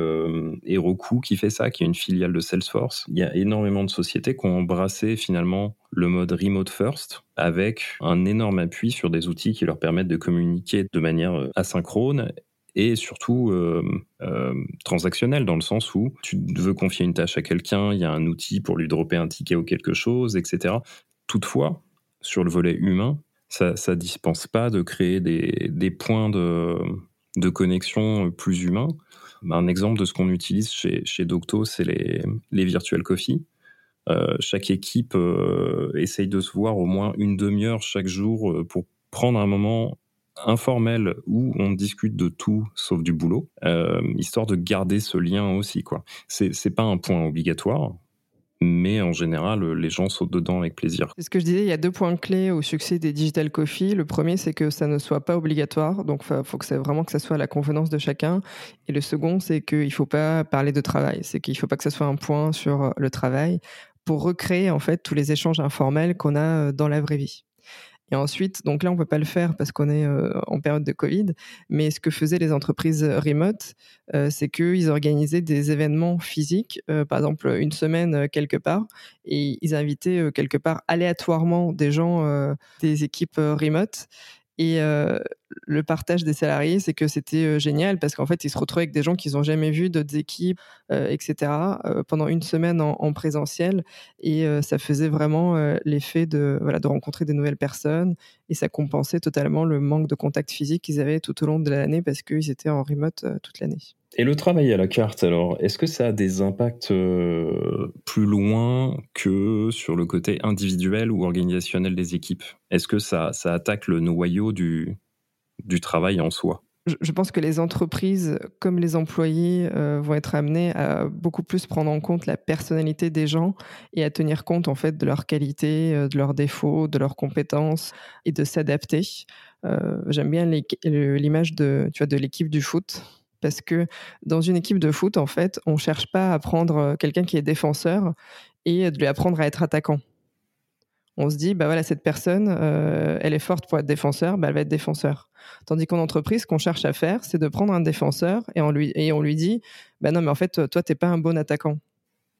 Heroku qui fait ça, qui est une filiale de Salesforce. Il y a énormément de sociétés qui ont embrassé finalement le mode remote first avec un énorme appui sur des outils qui leur permettent de communiquer de manière asynchrone et surtout euh, euh, transactionnel dans le sens où tu veux confier une tâche à quelqu'un, il y a un outil pour lui dropper un ticket ou quelque chose, etc. Toutefois, sur le volet humain, ça ne dispense pas de créer des, des points de, de, connexion plus humains. Un exemple de ce qu'on utilise chez, chez Docto, c'est les, les virtual coffee. Euh, chaque équipe essaye de se voir au moins une demi-heure chaque jour pour prendre un moment informel où on discute de tout sauf du boulot, euh, histoire de garder ce lien aussi. quoi. C'est pas un point obligatoire, mais en général, les gens sautent dedans avec plaisir. C'est ce que je disais, il y a deux points clés au succès des Digital Coffee. Le premier, c'est que ça ne soit pas obligatoire, donc il faut que ça, vraiment que ça soit à la convenance de chacun. Et le second, c'est qu'il ne faut pas parler de travail, c'est qu'il ne faut pas que ça soit un point sur le travail pour recréer en fait tous les échanges informels qu'on a euh, dans la vraie vie. Et ensuite, donc là, on peut pas le faire parce qu'on est en période de Covid. Mais ce que faisaient les entreprises remote, c'est qu'ils organisaient des événements physiques, par exemple une semaine quelque part, et ils invitaient quelque part aléatoirement des gens des équipes remote. Et le partage des salariés, c'est que c'était génial parce qu'en fait, ils se retrouvaient avec des gens qu'ils n'ont jamais vus, d'autres équipes, etc., pendant une semaine en, présentiel. Et ça faisait vraiment l'effet de, voilà, de rencontrer des nouvelles personnes. Et ça compensait totalement le manque de contact physique qu'ils avaient tout au long de l'année parce qu'ils étaient en remote toute l'année. Et le travail à la carte, alors, est-ce que ça a des impacts plus loin que sur le côté individuel ou organisationnel des équipes? Est-ce que ça, ça attaque le noyau du, du travail en soi? Je pense que les entreprises, comme les employés, euh, vont être amenés à beaucoup plus prendre en compte la personnalité des gens et à tenir compte en fait de leurs qualités, euh, de leurs défauts, de leurs compétences et de s'adapter. Euh, j'aime bien l'image de, de l'équipe du foot parce que dans une équipe de foot, en fait, on cherche pas à prendre quelqu'un qui est défenseur et de lui apprendre à être attaquant on se dit, bah voilà, cette personne, elle est forte pour être défenseur, bah elle va être défenseur. Tandis qu'en entreprise, ce qu'on cherche à faire, c'est de prendre un défenseur et on lui, et on lui dit, bah non, mais en fait, toi, t'es pas un bon attaquant.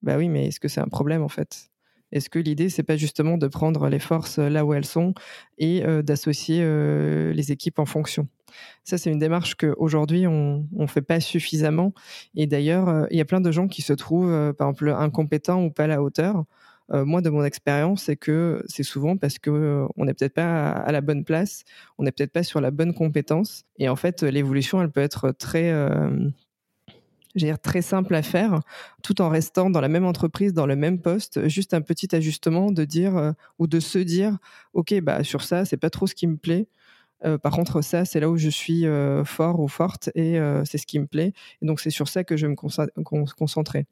Bah oui, mais est-ce que c'est un problème en fait? Est-ce que l'idée, c'est pas justement de prendre les forces là où elles sont et euh, d'associer euh, les équipes en fonction? Ça, c'est une démarche qu'aujourd'hui, on ne fait pas suffisamment. Et d'ailleurs, il y a plein de gens qui se trouvent, par exemple, incompétents ou pas à la hauteur. Euh, moi, de mon expérience, c'est que c'est souvent parce que euh, on n'est peut-être pas à, la bonne place, on n'est peut-être pas sur la bonne compétence. Et en fait, l'évolution, elle peut être très euh, dire très simple à faire, tout en restant dans la même entreprise, dans le même poste, juste un petit ajustement de dire ou de se dire, ok, bah sur ça, c'est pas trop ce qui me plaît. Euh, par contre, ça, c'est là où je suis euh, fort ou forte et euh, c'est ce qui me plaît. Et donc, c'est sur ça que je vais me concentrer.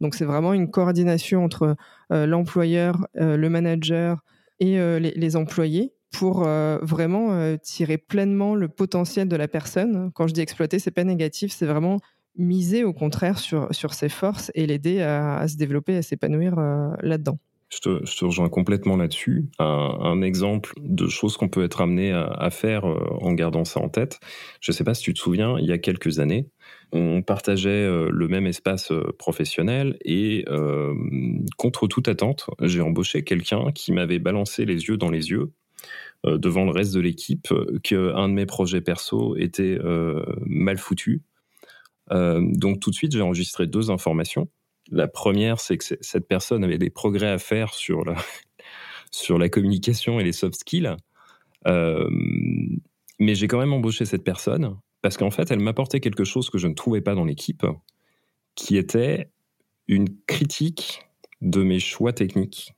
Donc, c'est vraiment une coordination entre l'employeur, le manager et les, employés pour vraiment tirer pleinement le potentiel de la personne. Quand je dis exploiter, c'est pas négatif, c'est vraiment miser au contraire sur, sur ses forces et l'aider à, se développer, à s'épanouir là-dedans. Je te, rejoins complètement là-dessus. Un, exemple de choses qu'on peut être amené à, faire euh, en gardant ça en tête. Je ne sais pas si tu te souviens, il y a quelques années, on partageait euh, le même espace euh, professionnel et contre toute attente, j'ai embauché quelqu'un qui m'avait balancé les yeux dans les yeux devant le reste de l'équipe qu'un de mes projets perso était mal foutu. Donc tout de suite, j'ai enregistré deux informations. La première, c'est que cette personne avait des progrès à faire sur la, communication et les soft skills. Euh, mais j'ai quand même embauché cette personne parce qu'en fait, elle m'apportait quelque chose que je ne trouvais pas dans l'équipe, qui était une critique de mes choix techniques.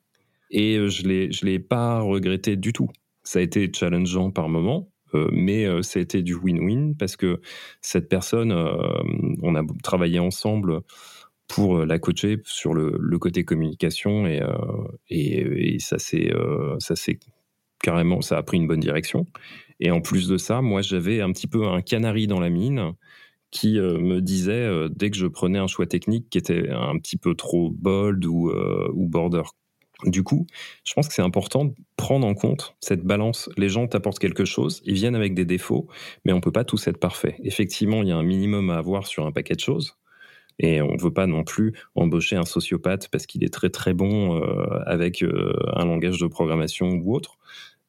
Et je ne l'ai pas regretté du tout. Ça a été challengeant par moment, euh, mais euh, du win-win parce que cette personne, on a travaillé ensemble pour euh, la coacher sur le, côté communication et, euh, et, ça euh, c'est carrément ça a pris une bonne direction. Et en plus de ça moi j'avais un petit peu un canari dans la mine qui me disait dès que je prenais un choix technique qui était un petit peu trop bold ou, ou border du coup, je pense que c'est important de prendre en compte cette balance. Les gens t'apportent quelque chose, ils viennent avec des défauts, mais on peut pas tous être parfait. Effectivement, il y a un minimum à avoir sur un paquet de choses, et on ne veut pas non plus embaucher un sociopathe parce qu'il est très très bon euh, avec euh, un langage de programmation ou autre.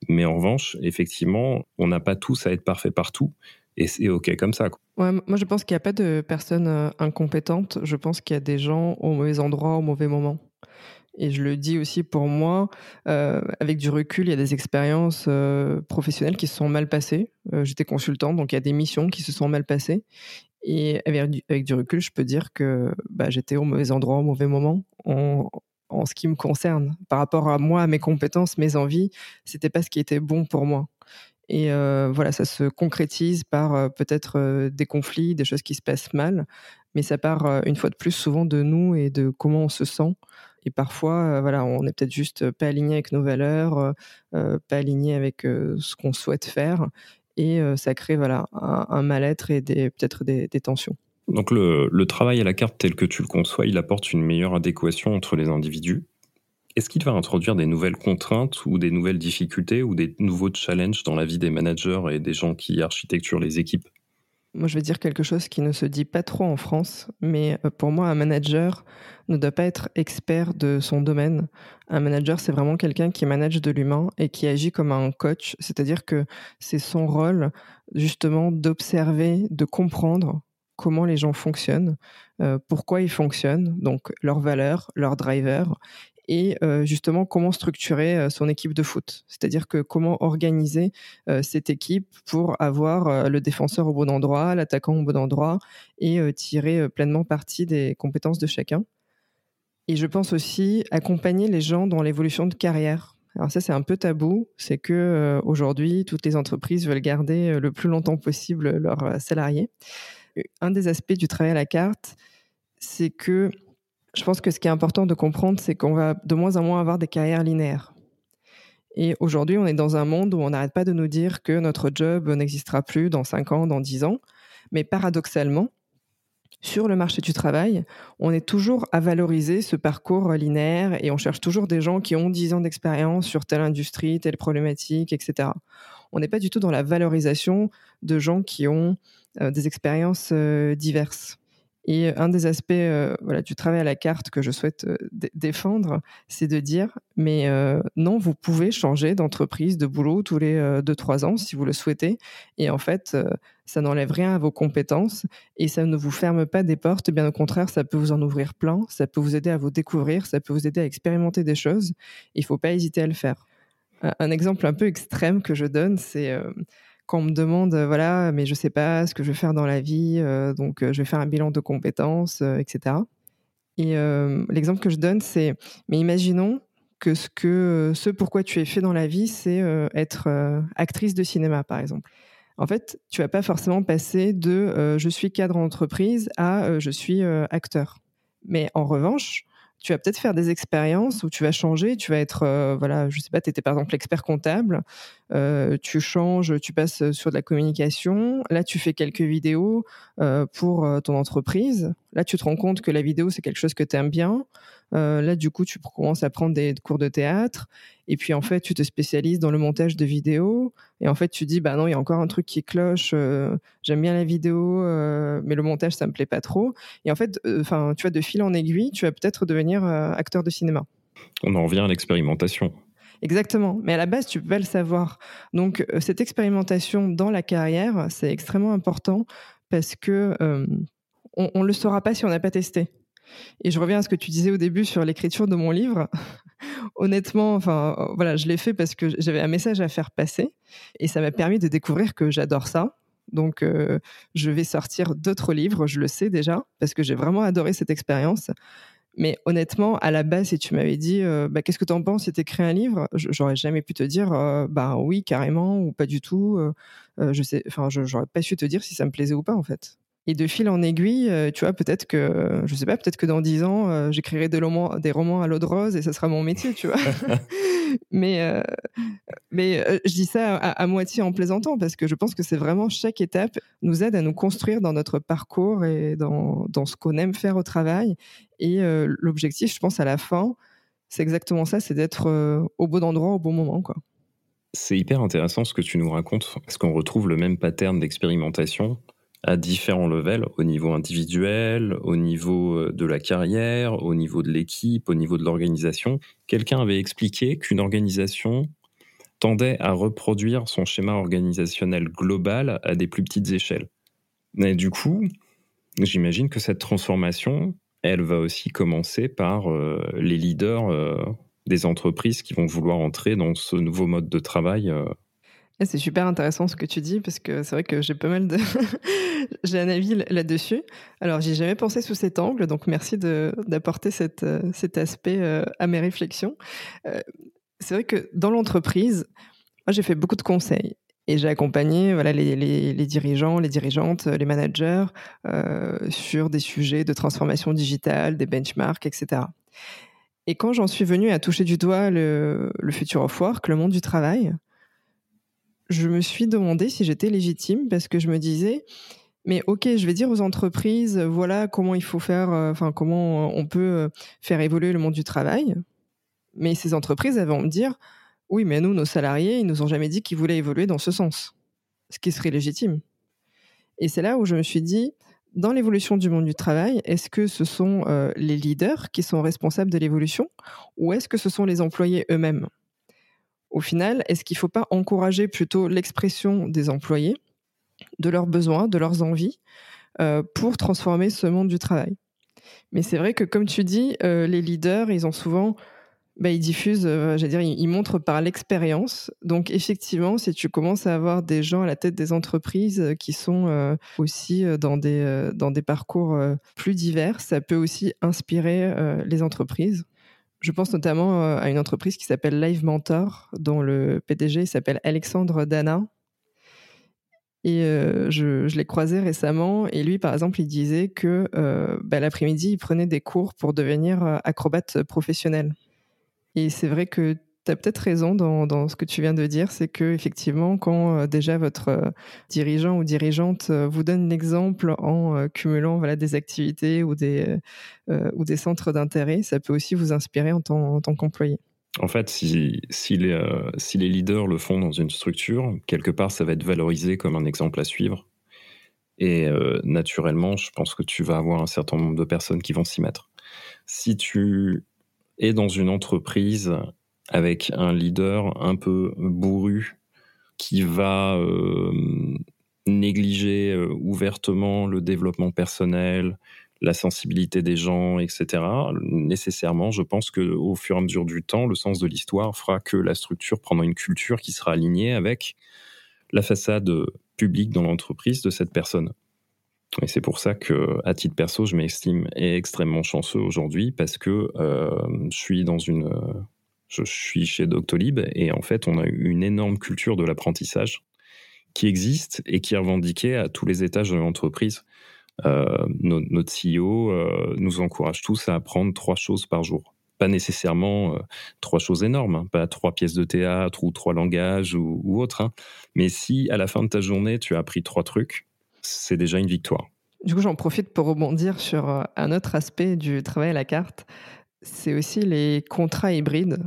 Mais en revanche, effectivement, on n'a pas tous à être parfait partout. Et c'est OK comme ça. Ouais, moi, je pense qu'il n'y a pas de personnes euh, incompétentes. Je pense qu'il y a des gens au mauvais endroit, au mauvais moment. Et je le dis aussi pour moi, avec du recul, il y a des expériences professionnelles qui se sont mal passées. J'étais consultante, donc il y a des missions qui se sont mal passées. Et avec du, recul, je peux dire que bah, j'étais au mauvais endroit, au mauvais moment. En, en, ce qui me concerne, par rapport à moi, à mes compétences, mes envies, c'était pas ce qui était bon pour moi. Et euh, voilà, ça se concrétise par euh, peut-être euh, des conflits, des choses qui se passent mal, mais ça part une fois de plus souvent de nous et de comment on se sent. Et parfois, voilà, on n'est peut-être juste pas aligné avec nos valeurs, pas aligné avec ce qu'on souhaite faire. Et ça crée voilà, un, mal-être et peut-être des, tensions. Donc le, travail à la carte tel que tu le conçois, il apporte une meilleure adéquation entre les individus. Est-ce qu'il va introduire des nouvelles contraintes ou des nouvelles difficultés ou des nouveaux challenges dans la vie des managers et des gens qui architecturent les équipes? Moi, je vais dire quelque chose qui ne se dit pas trop en France, mais euh, pour moi, un manager ne doit pas être expert de son domaine. Un manager, c'est vraiment quelqu'un qui manage de l'humain et qui agit comme un coach, c'est-à-dire que c'est son rôle justement d'observer, de comprendre comment les gens fonctionnent, euh, pourquoi ils fonctionnent, donc leurs valeurs, leurs drivers, et euh, justement comment structurer euh, son équipe de foot. C'est-à-dire que comment organiser euh, cette équipe pour avoir le défenseur au bon endroit, l'attaquant au bon endroit et tirer pleinement parti des compétences de chacun. Et je pense aussi accompagner les gens dans l'évolution de carrière. Alors ça c'est un peu tabou, c'est que aujourd'hui toutes les entreprises veulent garder le plus longtemps possible leurs salariés. Un des aspects du travail à la carte, c'est que je pense que ce qui est important de comprendre, c'est qu'on va de moins en moins avoir des carrières linéaires. Et aujourd'hui, on est dans un monde où on n'arrête pas de nous dire que notre job n'existera plus dans 5 ans, dans 10 ans. Mais paradoxalement, sur le marché du travail, on est toujours à valoriser ce parcours linéaire et on cherche toujours des gens qui ont 10 ans d'expérience sur telle industrie, telle problématique, etc. On n'est pas du tout dans la valorisation de gens qui ont euh, des expériences euh, diverses. Et un des aspects euh, voilà, du travail à la carte que je souhaite euh, défendre, c'est de dire, mais euh, non, vous pouvez changer d'entreprise, de boulot tous les 2-3 ans si vous le souhaitez. Et en fait, ça n'enlève rien à vos compétences et ça ne vous ferme pas des portes. Bien au contraire, ça peut vous en ouvrir plein, ça peut vous aider à vous découvrir, ça peut vous aider à expérimenter des choses. Il ne faut pas hésiter à le faire. Un exemple un peu extrême que je donne, c'est quand on me demande, euh, voilà, mais je sais pas ce que je vais faire dans la vie, euh, donc euh, je vais faire un bilan de compétences, etc. Et l'exemple que je donne, c'est, mais imaginons que ce que ce pourquoi tu es fait dans la vie, c'est être actrice de cinéma, par exemple. En fait, tu vas pas forcément passer de je suis cadre en entreprise à je suis acteur. Mais en revanche, tu vas peut-être faire des expériences où tu vas changer, tu vas être, euh, voilà, je sais pas, tu étais par exemple expert comptable, euh, tu changes, tu passes sur de la communication, là tu fais quelques vidéos euh, pour ton entreprise, là tu te rends compte que la vidéo c'est quelque chose que tu aimes bien, euh, là, du coup, tu commences à prendre des cours de théâtre. Et puis, en fait, tu te spécialises dans le montage de vidéos. Et en fait, tu dis, bah non, il y a encore un truc qui cloche. Euh, j'aime bien la vidéo, euh, mais le montage, ça me plaît pas trop. Et en fait, enfin, tu vois, de fil en aiguille, tu vas peut-être devenir acteur de cinéma. On en revient à l'expérimentation. Exactement. Mais à la base, tu peux pas le savoir. Donc, cette expérimentation dans la carrière, c'est extrêmement important parce que on, ne le saura pas si on n'a pas testé. Et je reviens à ce que tu disais au début sur l'écriture de mon livre. Honnêtement, enfin, euh, voilà, je l'ai fait parce que j'avais un message à faire passer et ça m'a permis de découvrir que j'adore ça. Donc, euh, je vais sortir d'autres livres, je le sais déjà, parce que j'ai vraiment adoré cette expérience. Mais honnêtement, à la base, si tu m'avais dit, euh, bah, qu'est-ce que tu en penses si tu écris un livre, j'aurais jamais pu te dire, bah oui, carrément, ou pas du tout. je sais, enfin, pas su te dire si ça me plaisait ou pas, en fait. Et de fil en aiguille, euh, tu vois, peut-être que, je sais pas, peut-être que dans dix ans, euh, j'écrirai des romans, des romans à l'eau de rose et ça sera mon métier, tu vois. mais euh, mais je dis ça à, moitié en plaisantant parce que je pense que c'est vraiment chaque étape nous aide à nous construire dans notre parcours et dans, dans ce qu'on aime faire au travail. Et l'objectif, je pense, à la fin, c'est exactement ça, c'est d'être au bon endroit au bon moment, quoi. C'est hyper intéressant ce que tu nous racontes, parce qu'on retrouve le même pattern d'expérimentation à différents levels, au niveau individuel, au niveau euh, de la carrière, au niveau de l'équipe, au niveau de l'organisation. Quelqu'un avait expliqué qu'une organisation tendait à reproduire son schéma organisationnel global à des plus petites échelles. Et du coup, j'imagine que cette transformation, elle va aussi commencer par euh, les leaders euh, des entreprises qui vont vouloir entrer dans ce nouveau mode de travail c'est super intéressant ce que tu dis parce que c'est vrai que j'ai pas mal de j'ai un avis là-dessus. Alors j'ai jamais pensé sous cet angle, donc merci d'apporter euh, cet aspect euh, à mes réflexions. Euh, c'est vrai que dans l'entreprise, moi j'ai fait beaucoup de conseils et j'ai accompagné voilà les, les, dirigeants, les dirigeantes, les managers sur des sujets de transformation digitale, des benchmarks, etc. Et quand j'en suis venue à toucher du doigt le, le future of work, le monde du travail, je me suis demandé si j'étais légitime parce que je me disais, mais ok, je vais dire aux entreprises, voilà comment il faut faire, euh, enfin comment on peut euh, faire évoluer le monde du travail. Mais ces entreprises, elles vont me dire, oui, mais nous, nos salariés, ils nous ont jamais dit qu'ils voulaient évoluer dans ce sens, ce qui serait légitime. Et c'est là où je me suis dit, dans l'évolution du monde du travail, est-ce que ce sont euh, les leaders qui sont responsables de l'évolution ou est-ce que ce sont les employés eux-mêmes? Au final, est-ce qu'il ne faut pas encourager plutôt l'expression des employés, de leurs besoins, de leurs envies, euh, pour transformer ce monde du travail? Mais c'est vrai que, comme tu dis, euh, les leaders, ils ont souvent bah, ils diffusent, euh, j'allais dire, ils, montrent par l'expérience. Donc effectivement, si tu commences à avoir des gens à la tête des entreprises qui sont aussi dans des, dans des parcours plus divers, ça peut aussi inspirer les entreprises. Je pense notamment à une entreprise qui s'appelle Live Mentor, dont le PDG s'appelle Alexandre Dana. Et je, je l'ai croisé récemment, et lui, par exemple, il disait que bah, l'après-midi, il prenait des cours pour devenir acrobate professionnel. Et c'est vrai que tu peut-être raison dans, ce que tu viens de dire, c'est que effectivement, quand euh, déjà votre euh, dirigeant ou dirigeante euh, vous donne l'exemple en cumulant des activités ou des, centres d'intérêt, ça peut aussi vous inspirer en tant, qu'employé. En fait, si, les, leaders le font dans une structure, quelque part, ça va être valorisé comme un exemple à suivre. Et naturellement, je pense que tu vas avoir un certain nombre de personnes qui vont s'y mettre. Si tu et dans une entreprise avec un leader un peu bourru qui va euh, négliger euh, ouvertement le développement personnel, la sensibilité des gens, etc. Nécessairement, je pense que au fur et à mesure du temps, le sens de l'histoire fera que la structure prendra une culture qui sera alignée avec la façade publique dans l'entreprise de cette personne. Et c'est pour ça que, à titre perso, je m'estime extrêmement chanceux aujourd'hui parce que euh, je suis dans une, je suis chez Doctolib et en fait, on a une énorme culture de l'apprentissage qui existe et qui est revendiquée à tous les étages de l'entreprise. Euh, notre CEO euh, nous encourage tous à apprendre trois choses par jour. Pas nécessairement euh, trois choses énormes, hein, pas trois pièces de théâtre ou trois langages ou, autre. Hein. Mais si à la fin de ta journée, tu as appris trois trucs, c'est déjà une victoire. Du coup, j'en profite pour rebondir sur un autre aspect du travail à la carte. C'est aussi les contrats hybrides.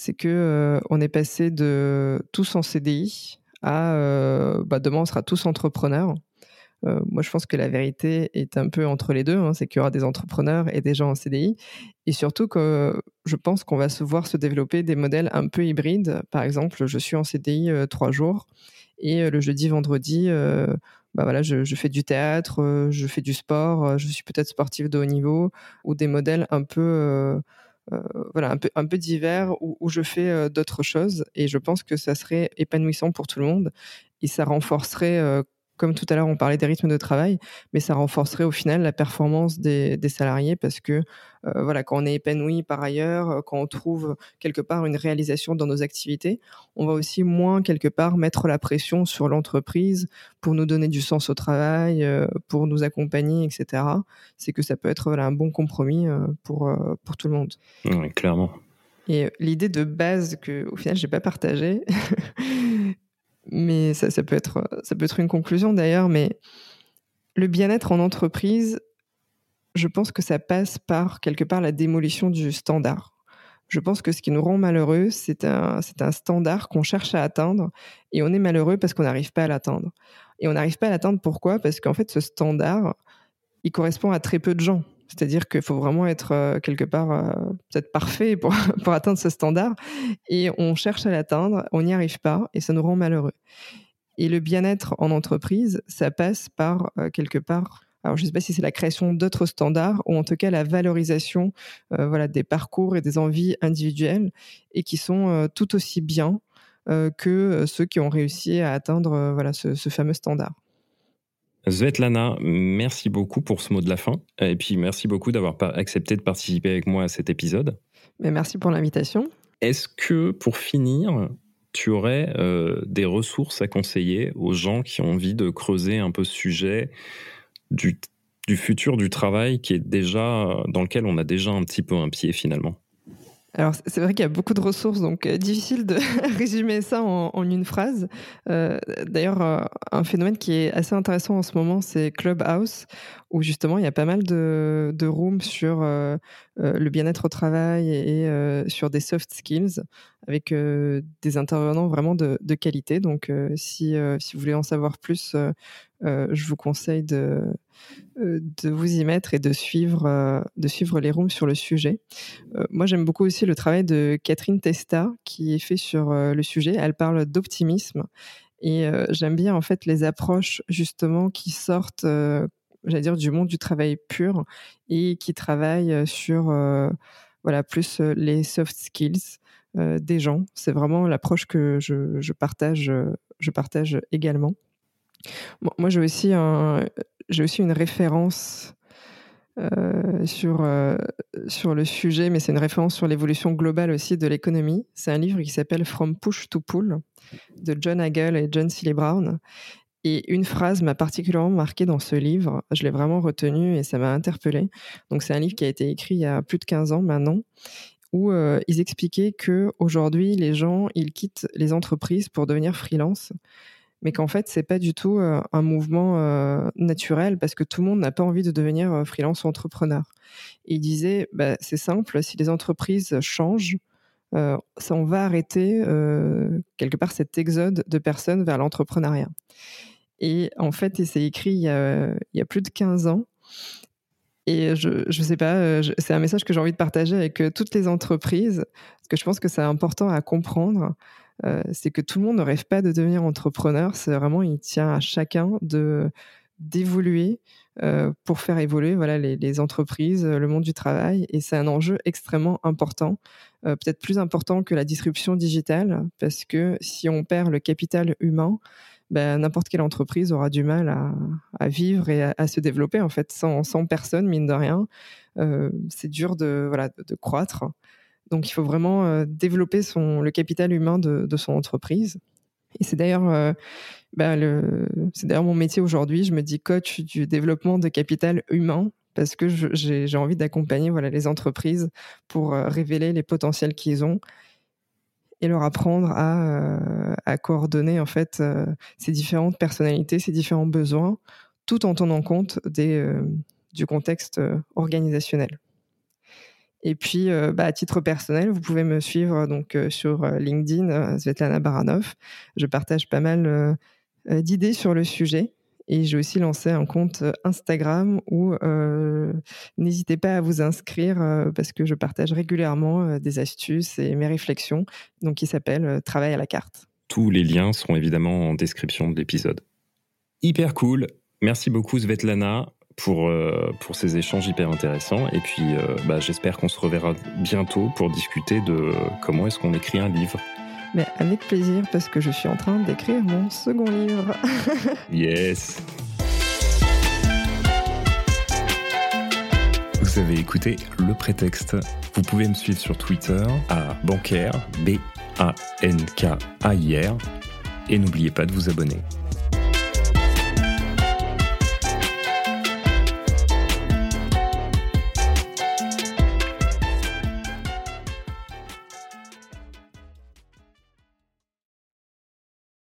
C'est que euh, on est passé de tous en CDI à euh, bah, demain on sera tous entrepreneurs. moi, je pense que la vérité est un peu entre les deux. Hein. c'est qu'il y aura des entrepreneurs et des gens en CDI. Et surtout que je pense qu'on va se voir se développer des modèles un peu hybrides. Par exemple, je suis en CDI trois jours et le jeudi, vendredi, bah voilà, je, fais du théâtre, euh, je fais du sport, euh, je suis peut-être sportif de haut niveau, ou des modèles un peu, euh, voilà, un peu, un peu divers où, où je fais d'autres choses. Et je pense que ça serait épanouissant pour tout le monde et ça renforcerait comme tout à l'heure, on parlait des rythmes de travail, mais ça renforcerait au final la performance des, salariés parce que euh, voilà, quand on est épanoui par ailleurs, euh, quand on trouve quelque part une réalisation dans nos activités, on va aussi moins quelque part mettre la pression sur l'entreprise pour nous donner du sens au travail, euh, pour nous accompagner, etc. C'est que ça peut être un bon compromis pour, pour tout le monde. Oui, clairement. Et l'idée de base que au final j'ai pas partagée, mais ça, ça, peut être, ça peut être une conclusion d'ailleurs, mais le bien-être en entreprise, je pense que ça passe par quelque part la démolition du standard. Je pense que ce qui nous rend malheureux, c'est un, c'est un standard qu'on cherche à atteindre et on est malheureux parce qu'on n'arrive pas à l'atteindre. Et on n'arrive pas à l'atteindre pourquoi? Parce qu'en fait, ce standard, il correspond à très peu de gens. C'est-à-dire qu'il faut vraiment être euh, quelque part euh, peut-être parfait pour, pour atteindre ce standard. Et on cherche à l'atteindre, on n'y arrive pas et ça nous rend malheureux. Et le bien-être en entreprise, ça passe par euh, quelque part alors, je ne sais pas si c'est la création d'autres standards ou en tout cas la valorisation voilà, des parcours et des envies individuelles et qui sont tout aussi bien que ceux qui ont réussi à atteindre voilà, ce fameux standard. Svetlana, merci beaucoup pour ce mot de la fin. Et puis merci beaucoup d'avoir accepté de participer avec moi à cet épisode. Mais merci pour l'invitation. Est-ce que pour finir, tu aurais euh, des ressources à conseiller aux gens qui ont envie de creuser un peu ce sujet du, du futur du travail qui est déjà dans lequel on a déjà un petit peu un pied finalement? Alors c'est vrai qu'il y a beaucoup de ressources, donc euh, difficile de résumer ça en, une phrase. Euh, d'ailleurs, euh, un phénomène qui est assez intéressant en ce moment, c'est Clubhouse, où justement il y a pas mal de, de rooms sur le bien-être au travail et, sur des soft skills, avec des intervenants vraiment de, qualité. Donc si, si vous voulez en savoir plus, je vous conseille de euh, vous y mettre et de suivre, euh, de suivre les rooms sur le sujet. Euh, moi, j'aime beaucoup aussi le travail de Catherine Testa qui est fait sur le sujet. Elle parle d'optimisme et j'aime bien en fait les approches justement qui sortent, j'allais dire, du monde du travail pur et qui travaillent sur voilà plus les soft skills des gens. C'est vraiment l'approche que je, partage, je partage également. moi, j'ai aussi une référence euh, sur, euh, sur le sujet, mais c'est une référence sur l'évolution globale aussi de l'économie. C'est un livre qui s'appelle From Push to Pull de John Hagel et John Seeley Brown. Et une phrase m'a particulièrement marqué dans ce livre. Je l'ai vraiment retenu et ça m'a interpellé. Donc c'est un livre qui a été écrit il y a plus de 15 ans maintenant où euh, ils expliquaient que aujourd'hui les gens ils quittent les entreprises pour devenir freelance mais qu'en fait, c'est pas du tout euh, un mouvement euh, naturel parce que tout le monde n'a pas envie de devenir freelance ou entrepreneur. Et il disait, bah, c'est simple, si les entreprises changent, ça, on va arrêter quelque part cet exode de personnes vers l'entrepreneuriat. Et en fait, c'est écrit il y, a, plus de 15 ans. Et je ne sais pas, c'est un message que j'ai envie de partager avec toutes les entreprises, parce que je pense que c'est important à comprendre. Euh, c'est que tout le monde ne rêve pas de devenir entrepreneur. C'est vraiment, il tient à chacun de d'évoluer euh, pour faire évoluer voilà les, entreprises, le monde du travail. Et c'est un enjeu extrêmement important, euh, peut-être plus important que la disruption digitale, parce que si on perd le capital humain, ben, n'importe quelle entreprise aura du mal à, vivre et à, se développer en fait sans, sans personne mine de rien. c'est dur de voilà de croître. Donc il faut vraiment euh, développer son, le capital humain de, son entreprise. Et c'est d'ailleurs euh, bah, c'est d'ailleurs mon métier aujourd'hui. Je me dis coach du développement de capital humain parce que j'ai envie d'accompagner voilà, les entreprises pour euh, révéler les potentiels qu'ils ont et leur apprendre à, à coordonner en fait ces différentes personnalités, ces différents besoins, tout en tenant compte des, du contexte organisationnel. Et puis, euh, bah, à titre personnel, vous pouvez me suivre donc euh, sur euh, LinkedIn, Svetlana Baranov. Je partage pas mal d'idées sur le sujet. Et j'ai aussi lancé un compte Instagram où n'hésitez pas à vous inscrire parce que je partage régulièrement des astuces et mes réflexions, donc qui s'appelle Travail à la carte. Tous les liens seront évidemment en description de l'épisode. Hyper cool. Merci beaucoup Svetlana pour, euh, pour ces échanges hyper intéressants. Et puis, euh, bah, j'espère qu'on se reverra bientôt pour discuter de comment est-ce qu'on écrit un livre. Mais avec plaisir, parce que je suis en train d'écrire mon second livre. yes. Vous avez écouté Le Prétexte. Vous pouvez me suivre sur Twitter à bancaire, B-A-N-K-A-I-R. Et n'oubliez pas de vous abonner.